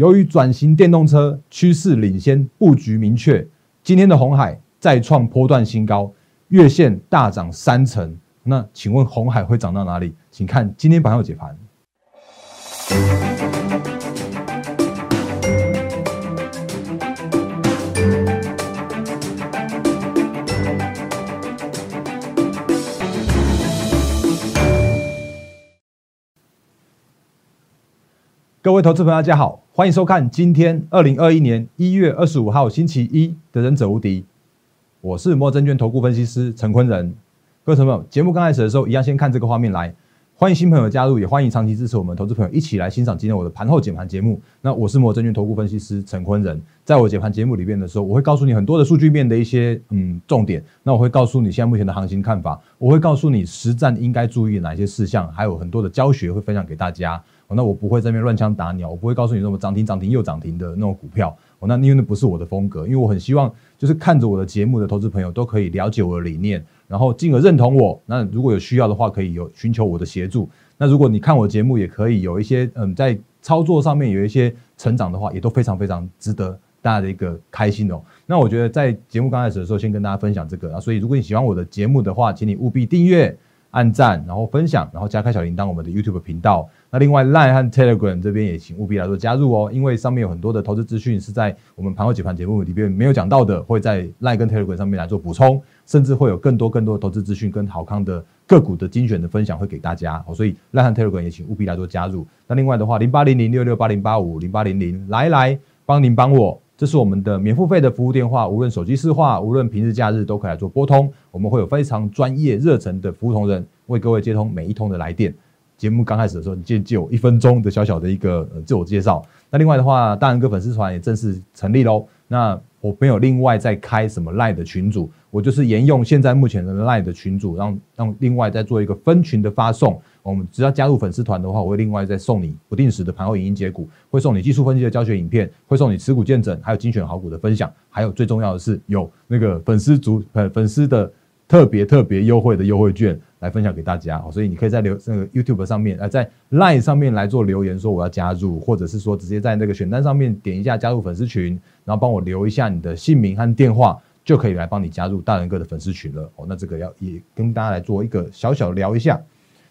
由于转型电动车趋势领先，布局明确，今天的红海再创波段新高，月线大涨三成。那请问红海会涨到哪里？请看今天盘后解盘。各位投资朋友，大家好，欢迎收看今天二零二一年一月二十五号星期一的《忍者无敌》，我是摩证券投顾分析师陈坤仁。各位朋友，节目刚开始的时候，一样先看这个画面来。欢迎新朋友加入，也欢迎长期支持我们投资朋友一起来欣赏今天我的盘后解盘节目。那我是摩证券投顾分析师陈坤仁，在我解盘节目里面的时候，我会告诉你很多的数据面的一些嗯重点。那我会告诉你现在目前的行情看法，我会告诉你实战应该注意哪些事项，还有很多的教学会分享给大家。那我不会在那边乱枪打鸟，我不会告诉你什么涨停涨停又涨停的那种股票。那因为那不是我的风格，因为我很希望就是看着我的节目的投资朋友都可以了解我的理念，然后进而认同我。那如果有需要的话，可以有寻求我的协助。那如果你看我节目，也可以有一些嗯，在操作上面有一些成长的话，也都非常非常值得大家的一个开心哦。那我觉得在节目刚开始的时候，先跟大家分享这个啊。所以如果你喜欢我的节目的话，请你务必订阅。按赞，然后分享，然后加开小铃铛，我们的 YouTube 频道。那另外 Line 和 Telegram 这边也请务必来做加入哦，因为上面有很多的投资资讯是在我们盘后解盘节目里边没有讲到的，会在 Line 跟 Telegram 上面来做补充，甚至会有更多更多的投资资讯跟好康的个股的精选的分享会给大家哦。所以 Line 和 Telegram 也请务必来做加入。那另外的话，零八零零六六八零八五零八零零来来帮您帮我。这是我们的免付费的服务电话，无论手机市话，无论平日假日都可以来做拨通。我们会有非常专业热忱的服务同仁为各位接通每一通的来电。节目刚开始的时候，你借借我一分钟的小小的一个呃自我介绍。那另外的话，大人哥粉丝团也正式成立喽。那我没有另外再开什么赖的群组，我就是沿用现在目前的赖的群组，让让另外再做一个分群的发送。我们只要加入粉丝团的话，我会另外再送你不定时的盘后影音解股，会送你技术分析的教学影片，会送你持股见证，还有精选好股的分享，还有最重要的是有那个粉丝组呃粉丝的特别特别优惠的优惠券来分享给大家。所以你可以在留那个 YouTube 上面，呃，在 Line 上面来做留言说我要加入，或者是说直接在那个选单上面点一下加入粉丝群，然后帮我留一下你的姓名和电话，就可以来帮你加入大人哥的粉丝群了。哦，那这个要也跟大家来做一个小小聊一下。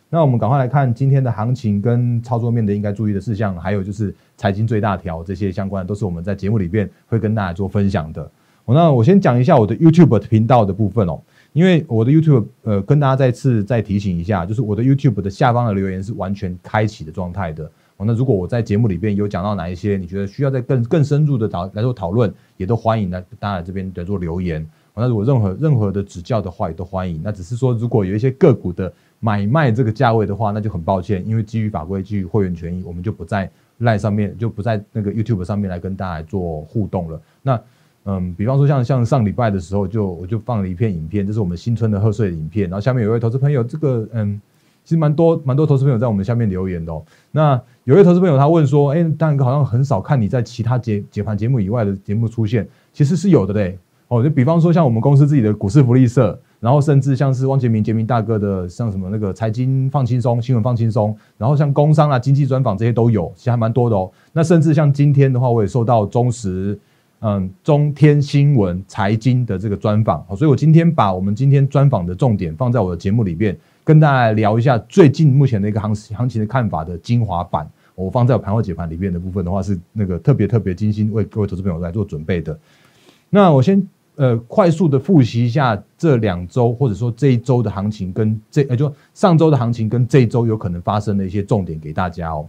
那我们赶快来看今天的行情跟操作面的应该注意的事项，还有就是财经最大条这些相关，都是我们在节目里边会跟大家做分享的。哦那我先讲一下我的 YouTube 频道的部分哦，因为我的 YouTube 呃跟大家再次再提醒一下，就是我的 YouTube 的下方的留言是完全开启的状态的。那如果我在节目里边有讲到哪一些，你觉得需要再更更深入的讨来做讨论，也都欢迎来大家来这边来做留言。那如果任何任何的指教的话，也都欢迎。那只是说，如果有一些个股的买卖这个价位的话，那就很抱歉，因为基于法规、基于会员权益，我们就不在 Line 上面，就不在那个 YouTube 上面来跟大家做互动了。那嗯，比方说像像上礼拜的时候，就我就放了一片影片，这是我们新春的贺岁影片。然后下面有一位投资朋友，这个嗯，其实蛮多蛮多投资朋友在我们下面留言的。哦那有位投资朋友他问说，哎，大哥好像很少看你在其他解解盘节目以外的节目出现，其实是有的嘞。哦，就比方说像我们公司自己的股市福利社，然后甚至像是汪杰明、杰明大哥的，像什么那个财经放轻松、新闻放轻松，然后像工商啊、经济专访这些都有，其实还蛮多的哦。那甚至像今天的话，我也受到中时、嗯中天新闻财经的这个专访，所以我今天把我们今天专访的重点放在我的节目里边，跟大家聊一下最近目前的一个行行情的看法的精华版，我放在盘后解盘里面的部分的话，是那个特别特别精心为各位投资朋友来做准备的。那我先。呃，快速的复习一下这两周，或者说这一周的行情，跟这呃就上周的行情跟这一周有可能发生的一些重点给大家哦。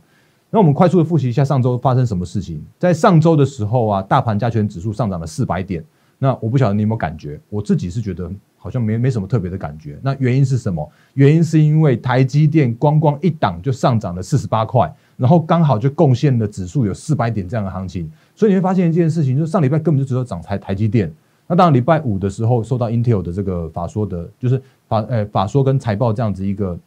那我们快速的复习一下上周发生什么事情。在上周的时候啊，大盘加权指数上涨了四百点。那我不晓得你有没有感觉，我自己是觉得好像没没什么特别的感觉。那原因是什么？原因是因为台积电光光一档就上涨了四十八块，然后刚好就贡献了指数有四百点这样的行情。所以你会发现一件事情，就是上礼拜根本就只有涨台台积电。那当然，礼拜五的时候，受到 Intel 的这个法说的，就是法呃法说跟财报这样子一个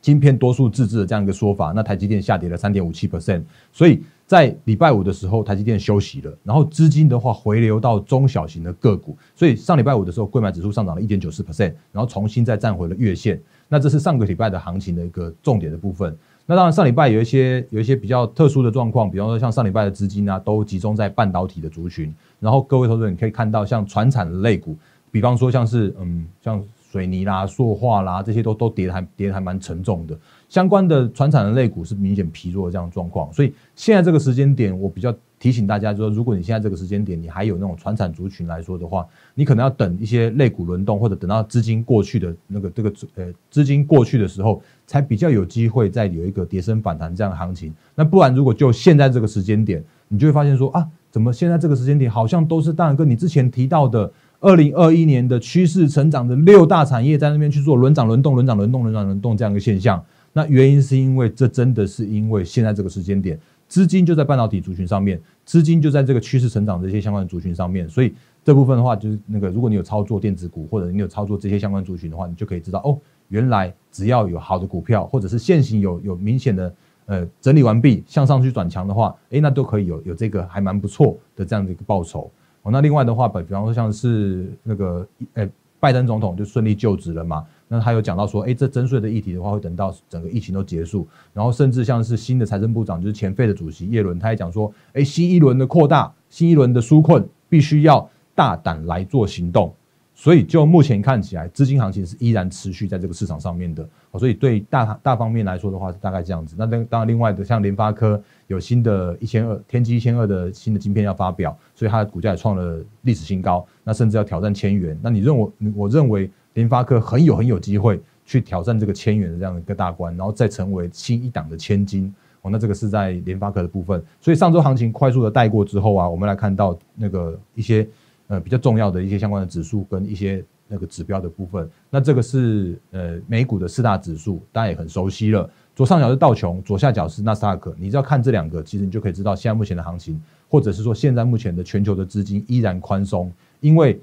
晶片多数自制的这样一个说法，那台积电下跌了三点五七 percent，所以在礼拜五的时候，台积电休息了，然后资金的话回流到中小型的个股，所以上礼拜五的时候，贵买指数上涨了一点九四 percent，然后重新再站回了月线，那这是上个礼拜的行情的一个重点的部分。那当然上礼拜有一些有一些比较特殊的状况，比方说像上礼拜的资金啊，都集中在半导体的族群。然后各位投资人你可以看到，像船产的类股，比方说像是嗯像水泥啦、塑化啦这些都都跌的还跌的还蛮沉重的。相关的船产的类股是明显疲弱的这样的状况，所以现在这个时间点，我比较提醒大家，就是如果你现在这个时间点，你还有那种船产族群来说的话，你可能要等一些类股轮动，或者等到资金过去的那个这个呃资金过去的时候，才比较有机会再有一个跌升反弹这样的行情。那不然，如果就现在这个时间点，你就会发现说啊，怎么现在这个时间点好像都是当然跟你之前提到的二零二一年的趋势成长的六大产业在那边去做轮涨轮动、轮涨轮动、轮涨轮动这样一个现象。那原因是因为这真的是因为现在这个时间点，资金就在半导体族群上面，资金就在这个趋势成长这些相关的族群上面，所以这部分的话，就是那个如果你有操作电子股或者你有操作这些相关族群的话，你就可以知道哦，原来只要有好的股票或者是现行有有明显的呃整理完毕向上去转强的话，诶，那都可以有有这个还蛮不错的这样的一个报酬哦。那另外的话，比比方说像是那个呃拜登总统就顺利就职了嘛。那他有讲到说，哎，这征税的议题的话，会等到整个疫情都结束，然后甚至像是新的财政部长，就是前费的主席叶伦，他也讲说，哎，新一轮的扩大，新一轮的纾困，必须要大胆来做行动。所以就目前看起来，资金行情是依然持续在这个市场上面的。所以对大大方面来说的话，是大概这样子。那当当然，另外的像联发科有新的一千二天玑一千二的新的晶片要发表，所以它的股价也创了历史新高，那甚至要挑战千元。那你认为？我认为。联发科很有很有机会去挑战这个千元的这样一个大关，然后再成为新一档的千金哦。那这个是在联发科的部分。所以上周行情快速的带过之后啊，我们来看到那个一些呃比较重要的一些相关的指数跟一些那个指标的部分。那这个是呃美股的四大指数，大家也很熟悉了。左上角是道琼，左下角是纳斯达克。你只要看这两个，其实你就可以知道现在目前的行情，或者是说现在目前的全球的资金依然宽松，因为。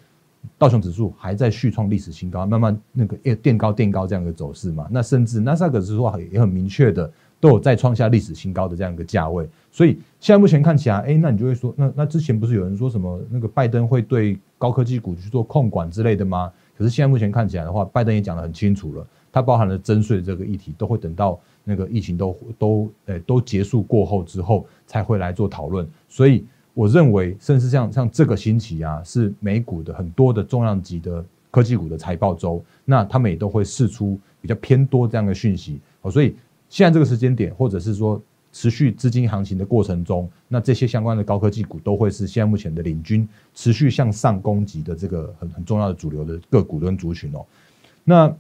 道琼指数还在续创历史新高，慢慢那个垫高垫高这样的走势嘛。那甚至纳斯达克指数也很明确的都有再创下历史新高的这样一个价位。所以现在目前看起来，哎，那你就会说，那那之前不是有人说什么那个拜登会对高科技股去做控管之类的吗？可是现在目前看起来的话，拜登也讲得很清楚了，它包含了征税这个议题，都会等到那个疫情都都呃都结束过后之后才会来做讨论。所以。我认为，甚至像像这个星期啊，是美股的很多的重量级的科技股的财报周，那他们也都会释出比较偏多这样的讯息。哦，所以现在这个时间点，或者是说持续资金行情的过程中，那这些相关的高科技股都会是现在目前的领军，持续向上攻击的这个很很重要的主流的个股跟族群哦。那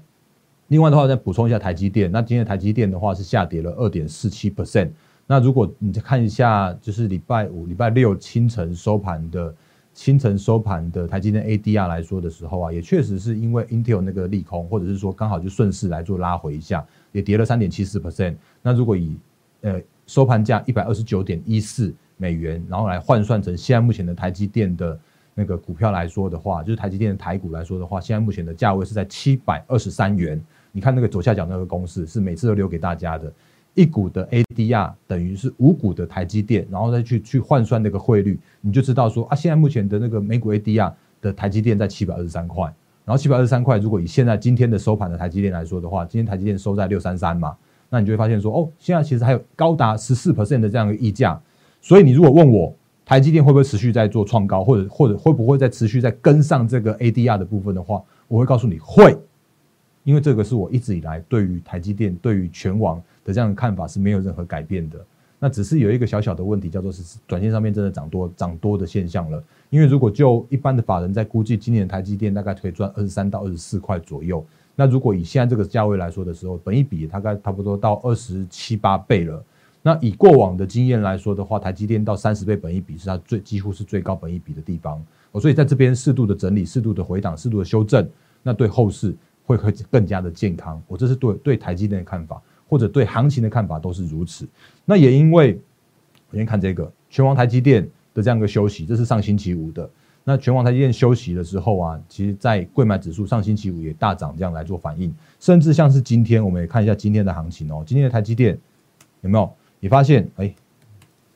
另外的话，再补充一下台积电，那今天台积电的话是下跌了二点四七 percent。那如果你再看一下，就是礼拜五、礼拜六清晨收盘的清晨收盘的台积电 ADR 来说的时候啊，也确实是因为 Intel 那个利空，或者是说刚好就顺势来做拉回一下，也跌了三点七四 percent。那如果以呃收盘价一百二十九点一四美元，然后来换算成现在目前的台积电的那个股票来说的话，就是台积电的台股来说的话，现在目前的价位是在七百二十三元。你看那个左下角那个公式是每次都留给大家的。一股的 ADR 等于是五股的台积电，然后再去去换算那个汇率，你就知道说啊，现在目前的那个美股 ADR 的台积电在七百二十三块，然后七百二十三块，如果以现在今天的收盘的台积电来说的话，今天台积电收在六三三嘛，那你就会发现说哦，现在其实还有高达十四 percent 的这样一个溢价，所以你如果问我台积电会不会持续在做创高，或者或者会不会再持续在跟上这个 ADR 的部分的话，我会告诉你会，因为这个是我一直以来对于台积电对于全网。的这样的看法是没有任何改变的，那只是有一个小小的问题，叫做是短线上面真的涨多涨多的现象了。因为如果就一般的法人在估计，今年台积电大概可以赚二十三到二十四块左右。那如果以现在这个价位来说的时候，本一比大概差不多到二十七八倍了。那以过往的经验来说的话，台积电到三十倍本一比是它最几乎是最高本一比的地方。所以在这边适度的整理、适度的回档、适度的修正，那对后市会会更加的健康。我这是对对台积电的看法。或者对行情的看法都是如此。那也因为，我先看这个全网台积电的这样一个休息，这是上星期五的。那全网台积电休息的时候啊，其实在贵买指数上星期五也大涨，这样来做反应。甚至像是今天，我们也看一下今天的行情哦。今天的台积电有没有？你发现哎，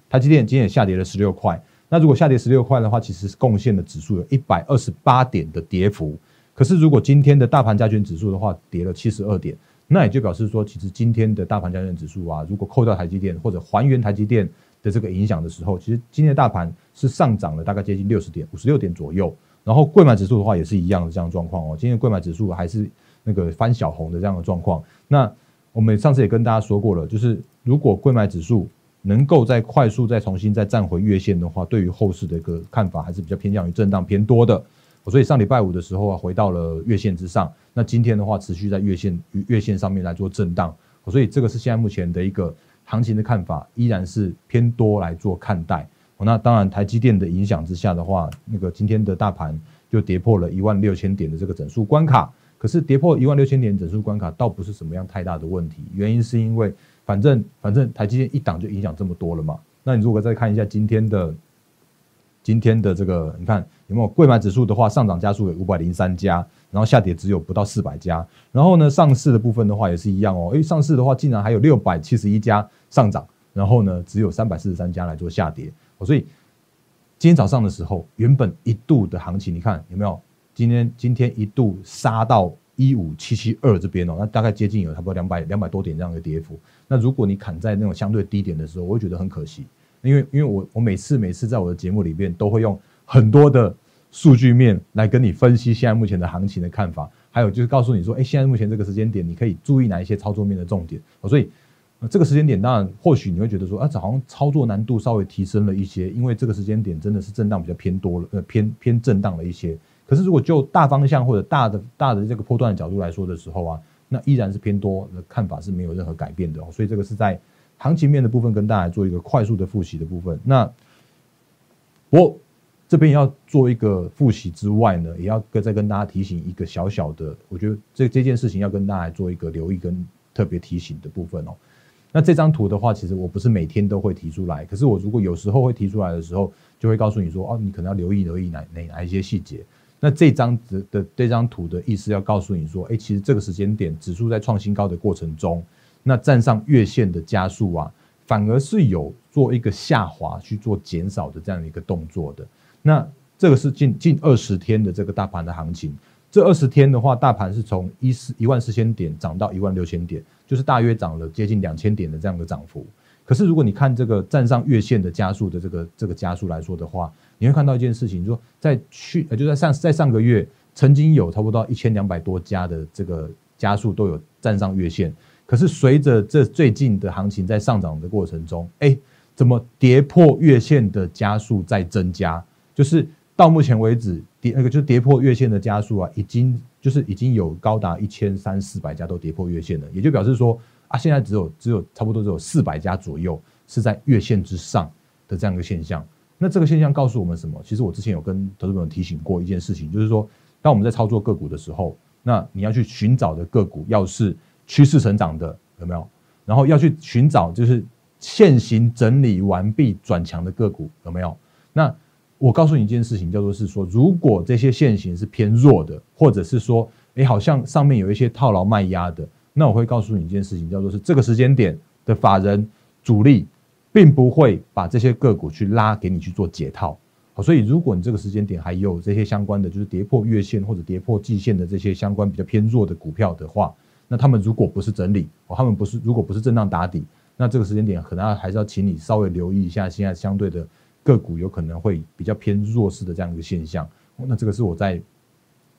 台积电今天也下跌了十六块。那如果下跌十六块的话，其实贡献的指数有一百二十八点的跌幅。可是如果今天的大盘加权指数的话，跌了七十二点。那也就表示说，其实今天的大盘加权指数啊，如果扣掉台积电或者还原台积电的这个影响的时候，其实今天的大盘是上涨了大概接近六十点，五十六点左右。然后贵买指数的话也是一样的这样状况哦，今天贵买指数还是那个翻小红的这样的状况。那我们上次也跟大家说过了，就是如果贵买指数能够再快速再重新再站回月线的话，对于后市的一个看法还是比较偏向于震荡偏多的。所以上礼拜五的时候啊，回到了月线之上。那今天的话，持续在月线月线上面来做震荡。所以这个是现在目前的一个行情的看法，依然是偏多来做看待。那当然，台积电的影响之下的话，那个今天的大盘就跌破了一万六千点的这个整数关卡。可是跌破一万六千点整数关卡，倒不是什么样太大的问题。原因是因为反正反正台积电一档就影响这么多了嘛。那你如果再看一下今天的。今天的这个，你看有没有贵买指数的话，上涨加速有五百零三家，然后下跌只有不到四百家。然后呢，上市的部分的话也是一样哦，诶，上市的话竟然还有六百七十一家上涨，然后呢，只有三百四十三家来做下跌。所以今天早上的时候，原本一度的行情，你看有没有？今天今天一度杀到一五七七二这边哦，那大概接近有差不多两百两百多点这样的跌幅。那如果你砍在那种相对低点的时候，我会觉得很可惜。因为因为我我每次每次在我的节目里面都会用很多的数据面来跟你分析现在目前的行情的看法，还有就是告诉你说，哎，现在目前这个时间点你可以注意哪一些操作面的重点。所以这个时间点当然或许你会觉得说，啊，这好像操作难度稍微提升了一些，因为这个时间点真的是震荡比较偏多了，呃，偏偏震荡了一些。可是如果就大方向或者大的大的这个波段的角度来说的时候啊，那依然是偏多的看法是没有任何改变的。所以这个是在。行情面的部分跟大家做一个快速的复习的部分。那我这边要做一个复习之外呢，也要跟再跟大家提醒一个小小的，我觉得这这件事情要跟大家做一个留意跟特别提醒的部分哦。那这张图的话，其实我不是每天都会提出来，可是我如果有时候会提出来的时候，就会告诉你说，哦，你可能要留意留意哪哪哪一些细节。那这张的的这张图的意思要告诉你说，哎，其实这个时间点指数在创新高的过程中。那站上月线的加速啊，反而是有做一个下滑去做减少的这样一个动作的。那这个是近近二十天的这个大盘的行情。这二十天的话，大盘是从一四一万四千点涨到一万六千点，就是大约涨了接近两千点的这样的涨幅。可是如果你看这个站上月线的加速的这个这个加速来说的话，你会看到一件事情，就说在去呃就在上在上个月曾经有差不多一千两百多家的这个加速都有站上月线。可是随着这最近的行情在上涨的过程中，哎，怎么跌破月线的加速在增加？就是到目前为止跌那个就跌破月线的加速啊，已经就是已经有高达一千三四百家都跌破月线了，也就表示说啊，现在只有只有差不多只有四百家左右是在月线之上的这样一个现象。那这个现象告诉我们什么？其实我之前有跟投资朋友提醒过一件事情，就是说当我们在操作个股的时候，那你要去寻找的个股要是。趋势成长的有没有？然后要去寻找就是现行整理完毕转强的个股有没有？那我告诉你一件事情，叫做是说，如果这些现行是偏弱的，或者是说，哎，好像上面有一些套牢卖压的，那我会告诉你一件事情，叫做是这个时间点的法人主力并不会把这些个股去拉给你去做解套。好，所以如果你这个时间点还有这些相关的，就是跌破月线或者跌破季线的这些相关比较偏弱的股票的话，那他们如果不是整理，哦，他们不是如果不是震荡打底，那这个时间点可能还是要请你稍微留意一下，现在相对的个股有可能会比较偏弱势的这样一个现象。那这个是我在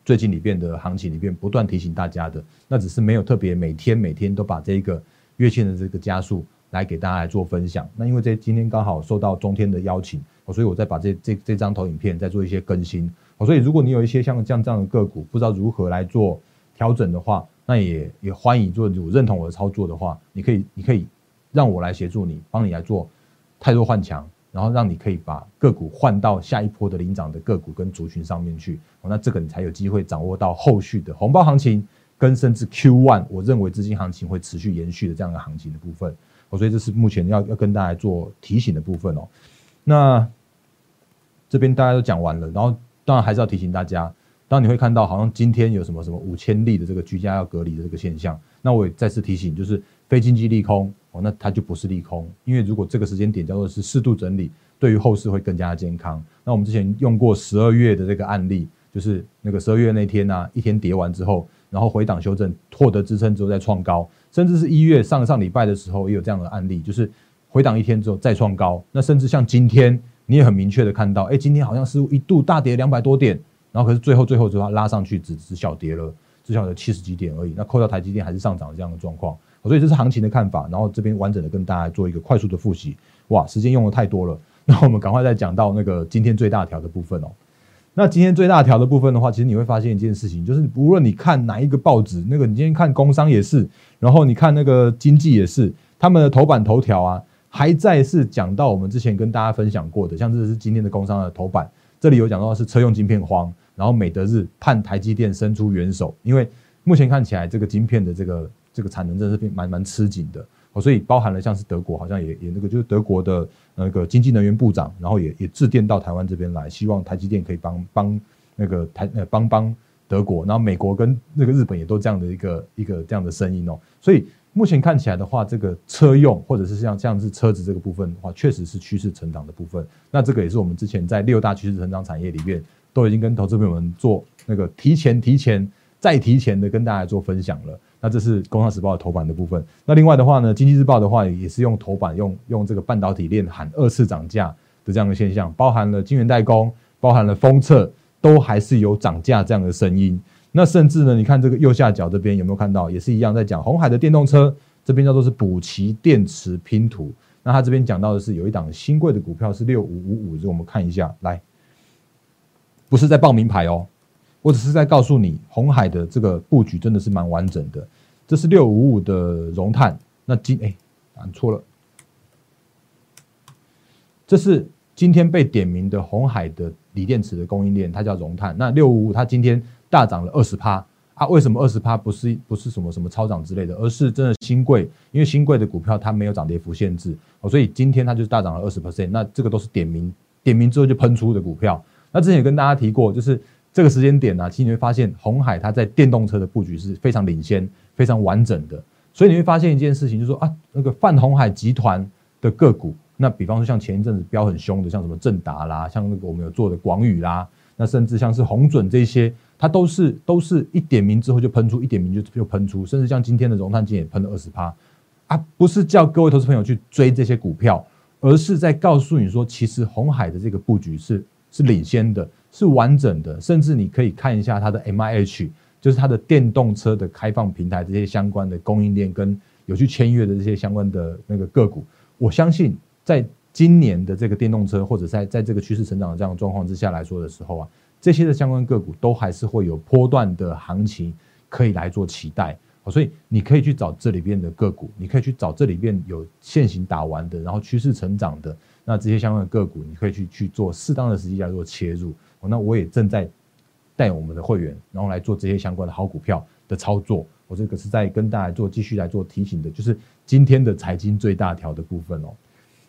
最近里边的行情里边不断提醒大家的，那只是没有特别每天每天都把这一个月线的这个加速来给大家来做分享。那因为这今天刚好受到中天的邀请，所以我再把这这这张投影片再做一些更新。所以如果你有一些像这样这样的个股，不知道如何来做调整的话，那也也欢迎，做有认同我的操作的话，你可以你可以让我来协助你，帮你来做太弱换强，然后让你可以把个股换到下一波的领涨的个股跟族群上面去，那这个你才有机会掌握到后续的红包行情跟甚至 Q one，我认为资金行情会持续延续的这样的行情的部分，我所以这是目前要要跟大家做提醒的部分哦。那这边大家都讲完了，然后当然还是要提醒大家。当你会看到好像今天有什么什么五千例的这个居家要隔离的这个现象，那我也再次提醒，就是非经济利空哦，那它就不是利空，因为如果这个时间点叫做是适度整理，对于后市会更加健康。那我们之前用过十二月的这个案例，就是那个十二月那天呢，一天跌完之后，然后回档修正，获得支撑之后再创高，甚至是一月上上礼拜的时候也有这样的案例，就是回档一天之后再创高。那甚至像今天，你也很明确的看到，哎，今天好像是一度大跌两百多点，然后可是最后最后就要拉上去，只只小跌了，只小的七十几点而已。那扣掉台积电还是上涨这样的状况，所以这是行情的看法。然后这边完整的跟大家做一个快速的复习。哇，时间用的太多了，那我们赶快再讲到那个今天最大条的部分哦。那今天最大条的部分的话，其实你会发现一件事情，就是无论你看哪一个报纸，那个你今天看工商也是，然后你看那个经济也是，他们的头版头条啊，还在是讲到我们之前跟大家分享过的，像这是今天的工商的头版，这里有讲到是车用晶片荒，然后美德日盼台积电伸出援手，因为目前看起来这个晶片的这个这个产能真的是蛮蛮吃紧的。哦，所以包含了像是德国，好像也也那个就是德国的那个经济能源部长，然后也也致电到台湾这边来，希望台积电可以帮帮那个台呃帮帮德国，然后美国跟那个日本也都这样的一个一个这样的声音哦。所以目前看起来的话，这个车用或者是像像是车子这个部分的话，确实是趋势成长的部分。那这个也是我们之前在六大趋势成长产业里面都已经跟投资朋友们做那个提前提前再提前的跟大家做分享了。那这是《工商时报》的头版的部分。那另外的话呢，《经济日报》的话也是用头版用用这个半导体链喊二次涨价的这样的现象，包含了晶圆代工，包含了封测，都还是有涨价这样的声音。那甚至呢，你看这个右下角这边有没有看到，也是一样在讲红海的电动车，这边叫做是补齐电池拼图。那他这边讲到的是有一档新贵的股票是六五五五，这我们看一下来，不是在报名牌哦。我只是在告诉你，红海的这个布局真的是蛮完整的。这是六五五的熔炭，那今哎按错了，这是今天被点名的红海的锂电池的供应链，它叫熔炭。那六五五它今天大涨了二十趴啊？为什么二十趴不是不是什么什么超涨之类的，而是真的新贵？因为新贵的股票它没有涨跌幅限制，所以今天它就是大涨了二十 percent。那这个都是点名点名之后就喷出的股票。那之前也跟大家提过，就是。这个时间点呢，其实你会发现红海它在电动车的布局是非常领先、非常完整的。所以你会发现一件事情，就是说啊，那个泛红海集团的个股，那比方说像前一阵子飙很凶的，像什么正达啦，像那个我们有做的广宇啦，那甚至像是红准这些，它都是都是一点名之后就喷出，一点名就就喷出，甚至像今天的融碳金也喷了二十趴啊，不是叫各位投资朋友去追这些股票，而是在告诉你说，其实红海的这个布局是是领先的。是完整的，甚至你可以看一下它的 M I H，就是它的电动车的开放平台这些相关的供应链跟有去签约的这些相关的那个个股。我相信在今年的这个电动车或者在在这个趋势成长的这样的状况之下来说的时候啊，这些的相关个股都还是会有波段的行情可以来做期待。所以你可以去找这里边的个股，你可以去找这里边有现行打完的，然后趋势成长的那这些相关的个股，你可以去去做适当的时机来做切入。那我也正在带我们的会员，然后来做这些相关的好股票的操作。我这个是在跟大家做继续来做提醒的，就是今天的财经最大条的部分哦。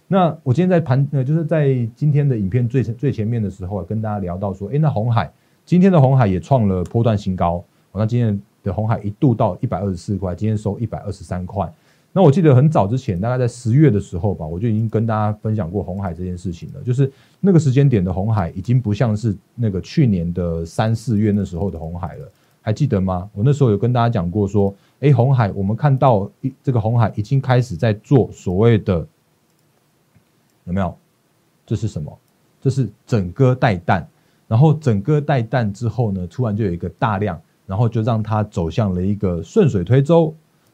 那我今天在盘呃，就是在今天的影片最最前面的时候啊，跟大家聊到说，哎，那红海今天的红海也创了波段新高。那今天的红海一度到一百二十四块，今天收一百二十三块。那我记得很早之前，大概在十月的时候吧，我就已经跟大家分享过红海这件事情了。就是那个时间点的红海，已经不像是那个去年的三四月那时候的红海了，还记得吗？我那时候有跟大家讲过，说，哎，红海，我们看到一这个红海已经开始在做所谓的有没有？这是什么？这是整个带弹，然后整个带弹之后呢，突然就有一个大量，然后就让它走向了一个顺水推舟。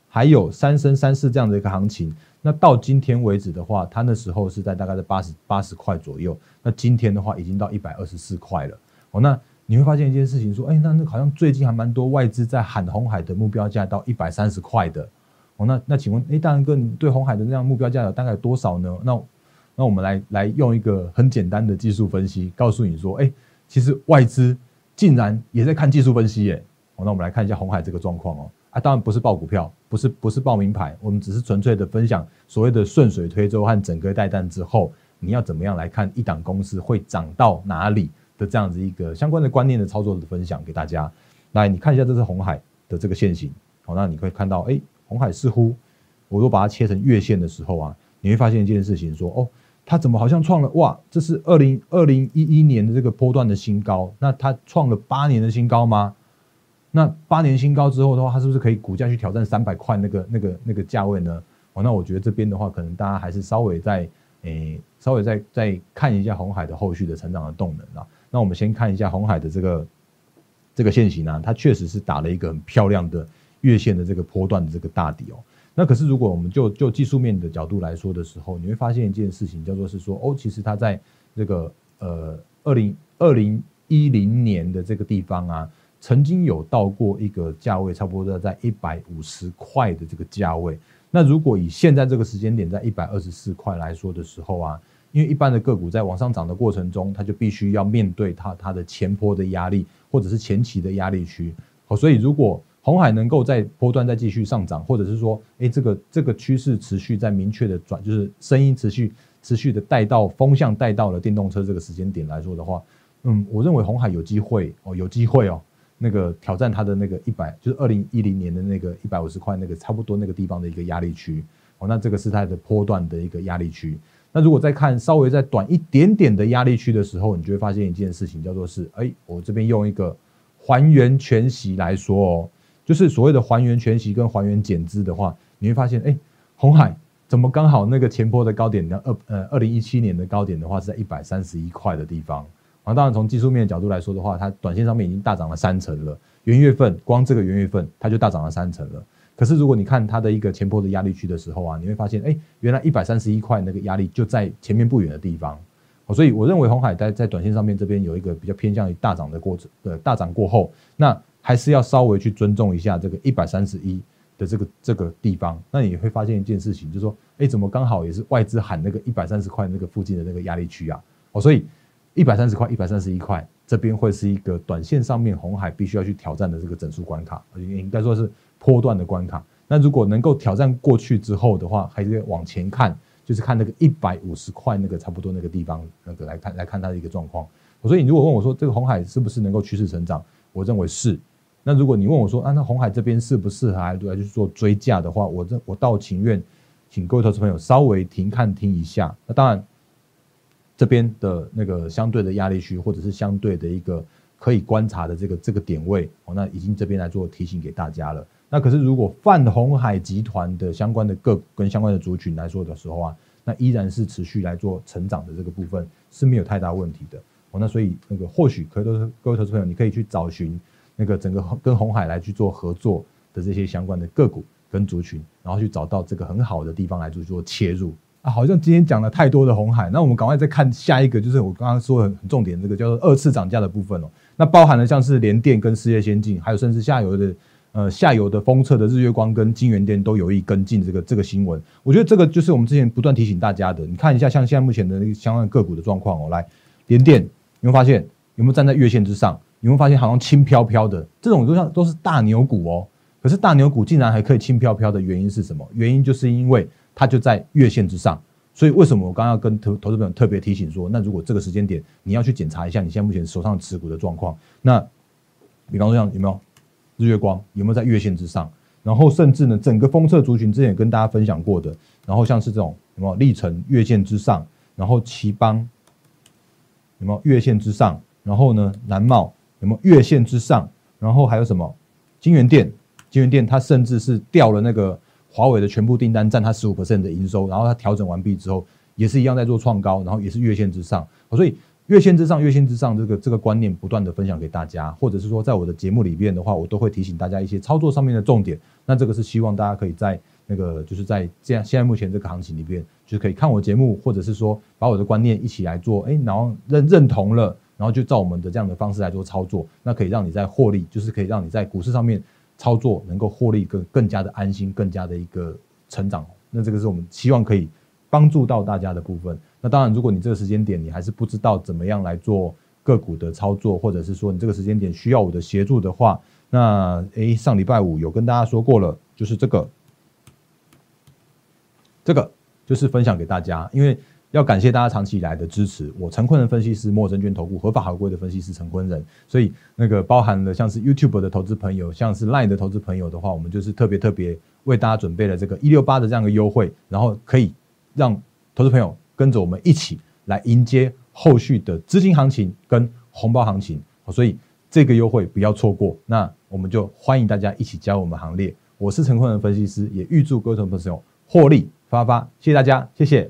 还有三升三四这样的一个行情，那到今天为止的话，它那时候是在大概在八十八十块左右，那今天的话已经到一百二十四块了。哦，那你会发现一件事情，说，哎，那那好像最近还蛮多外资在喊红海的目标价到一百三十块的。哦，那那请问，哎，大仁哥，你对红海的那样目标价有大概多少呢？那那我们来来用一个很简单的技术分析，告诉你说，哎，其实外资竟然也在看技术分析耶。哦，那我们来看一下红海这个状况哦。啊，当然不是报股票，不是不是报名牌，我们只是纯粹的分享所谓的顺水推舟和整个带弹之后，你要怎么样来看一档公司会涨到哪里的这样子一个相关的观念的操作的分享给大家。来，你看一下这是红海的这个线型，好，那你会看到，哎，红海似乎，我如果把它切成月线的时候啊，你会发现一件事情，说，哦，它怎么好像创了哇，这是二零二零一一年的这个波段的新高，那它创了八年的新高吗？那八年新高之后的话，它是不是可以股价去挑战三百块那个那个那个价位呢？哦，那我觉得这边的话，可能大家还是稍微在诶，稍微再再看一下红海的后续的成长的动能啊。那我们先看一下红海的这个这个线型啊，它确实是打了一个很漂亮的月线的这个波段的这个大底哦。那可是如果我们就就技术面的角度来说的时候，你会发现一件事情，叫做是说哦，其实它在这个呃二零二零一零年的这个地方啊。曾经有到过一个价位，差不多在一百五十块的这个价位。那如果以现在这个时间点，在一百二十四块来说的时候啊，因为一般的个股在往上涨的过程中，它就必须要面对它它的前坡的压力，或者是前期的压力区。好，所以如果红海能够在波段再继续上涨，或者是说，哎，这个这个趋势持续在明确的转，就是声音持续持续的带到风向带到了电动车这个时间点来说的话，嗯，我认为红海有机会哦，有机会哦。那个挑战它的那个一百，就是二零一零年的那个一百五十块那个差不多那个地方的一个压力区哦，那这个是它的波段的一个压力区。那如果再看稍微再短一点点的压力区的时候，你就会发现一件事情，叫做是，哎，我这边用一个还原全息来说哦，就是所谓的还原全息跟还原减资的话，你会发现，哎，红海怎么刚好那个前坡的高点，二呃二零一七年的高点的话是在一百三十一块的地方。那当然，从技术面的角度来说的话，它短线上面已经大涨了三成了。元月份光这个元月份，它就大涨了三成了。可是如果你看它的一个前波的压力区的时候啊，你会发现，哎，原来一百三十一块那个压力就在前面不远的地方。所以我认为红海在在短线上面这边有一个比较偏向于大涨的过程。呃，大涨过后，那还是要稍微去尊重一下这个一百三十一的这个这个地方。那你会发现一件事情，就是说，哎，怎么刚好也是外资喊那个一百三十块那个附近的那个压力区啊？哦，所以。一百三十块，一百三十一块，这边会是一个短线上面红海必须要去挑战的这个整数关卡，应该说是波段的关卡。那如果能够挑战过去之后的话，还是往前看，就是看那个一百五十块那个差不多那个地方那个来看来看它的一个状况。所以你如果问我说这个红海是不是能够趋势成长，我认为是。那如果你问我说啊，那红海这边适不适合来来去做追价的话，我这我倒情愿请各位投资朋友稍微停看听一下。那当然。这边的那个相对的压力区，或者是相对的一个可以观察的这个这个点位哦，那已经这边来做提醒给大家了。那可是如果泛红海集团的相关的个股跟相关的族群来说的时候啊，那依然是持续来做成长的这个部分是没有太大问题的哦。那所以那个或许可以都是各位投资朋友，你可以去找寻那个整个跟红海来去做合作的这些相关的个股跟族群，然后去找到这个很好的地方来做做切入。啊，好像今天讲了太多的红海，那我们赶快再看下一个，就是我刚刚说很很重点这个叫做二次涨价的部分哦。那包含了像是联电跟世界先进，还有甚至下游的呃下游的封测的日月光跟金源电都有意跟进这个这个新闻。我觉得这个就是我们之前不断提醒大家的。你看一下像现在目前的那个相关个股的状况哦，来联电有没有发现有没有站在月线之上？有没有发现好像轻飘飘的这种都像都是大牛股哦。可是大牛股竟然还可以轻飘飘的原因是什么？原因就是因为。它就在月线之上，所以为什么我刚刚要跟投投资朋友特别提醒说，那如果这个时间点你要去检查一下你现在目前手上持股的状况，那比方说像有没有日月光有没有在月线之上，然后甚至呢整个封测族群之前也跟大家分享过的，然后像是这种有没有历程月线之上，然后奇邦有没有月线之上，然后呢南茂有没有月线之上，然后还有什么？金源店，金源店它甚至是掉了那个。华为的全部订单占它十五 percent 的营收，然后它调整完毕之后，也是一样在做创高，然后也是月线之上。所以月线之上、月线之上这个这个观念不断的分享给大家，或者是说在我的节目里边的话，我都会提醒大家一些操作上面的重点。那这个是希望大家可以在那个就是在这样现在目前这个行情里边，就是可以看我节目，或者是说把我的观念一起来做，哎，然后认认同了，然后就照我们的这样的方式来做操作，那可以让你在获利，就是可以让你在股市上面。操作能够获利更更加的安心，更加的一个成长，那这个是我们希望可以帮助到大家的部分。那当然，如果你这个时间点你还是不知道怎么样来做个股的操作，或者是说你这个时间点需要我的协助的话，那诶，上礼拜五有跟大家说过了，就是这个，这个就是分享给大家，因为。要感谢大家长期以来的支持，我陈坤仁分析师，莫证券投顾合法合规的分析师陈坤仁，所以那个包含了像是 YouTube 的投资朋友，像是 Line 的投资朋友的话，我们就是特别特别为大家准备了这个一六八的这样的优惠，然后可以让投资朋友跟着我们一起来迎接后续的资金行情跟红包行情，所以这个优惠不要错过。那我们就欢迎大家一起加入我们行列。我是陈坤仁分析师，也预祝各位投朋友获利发发，谢谢大家，谢谢。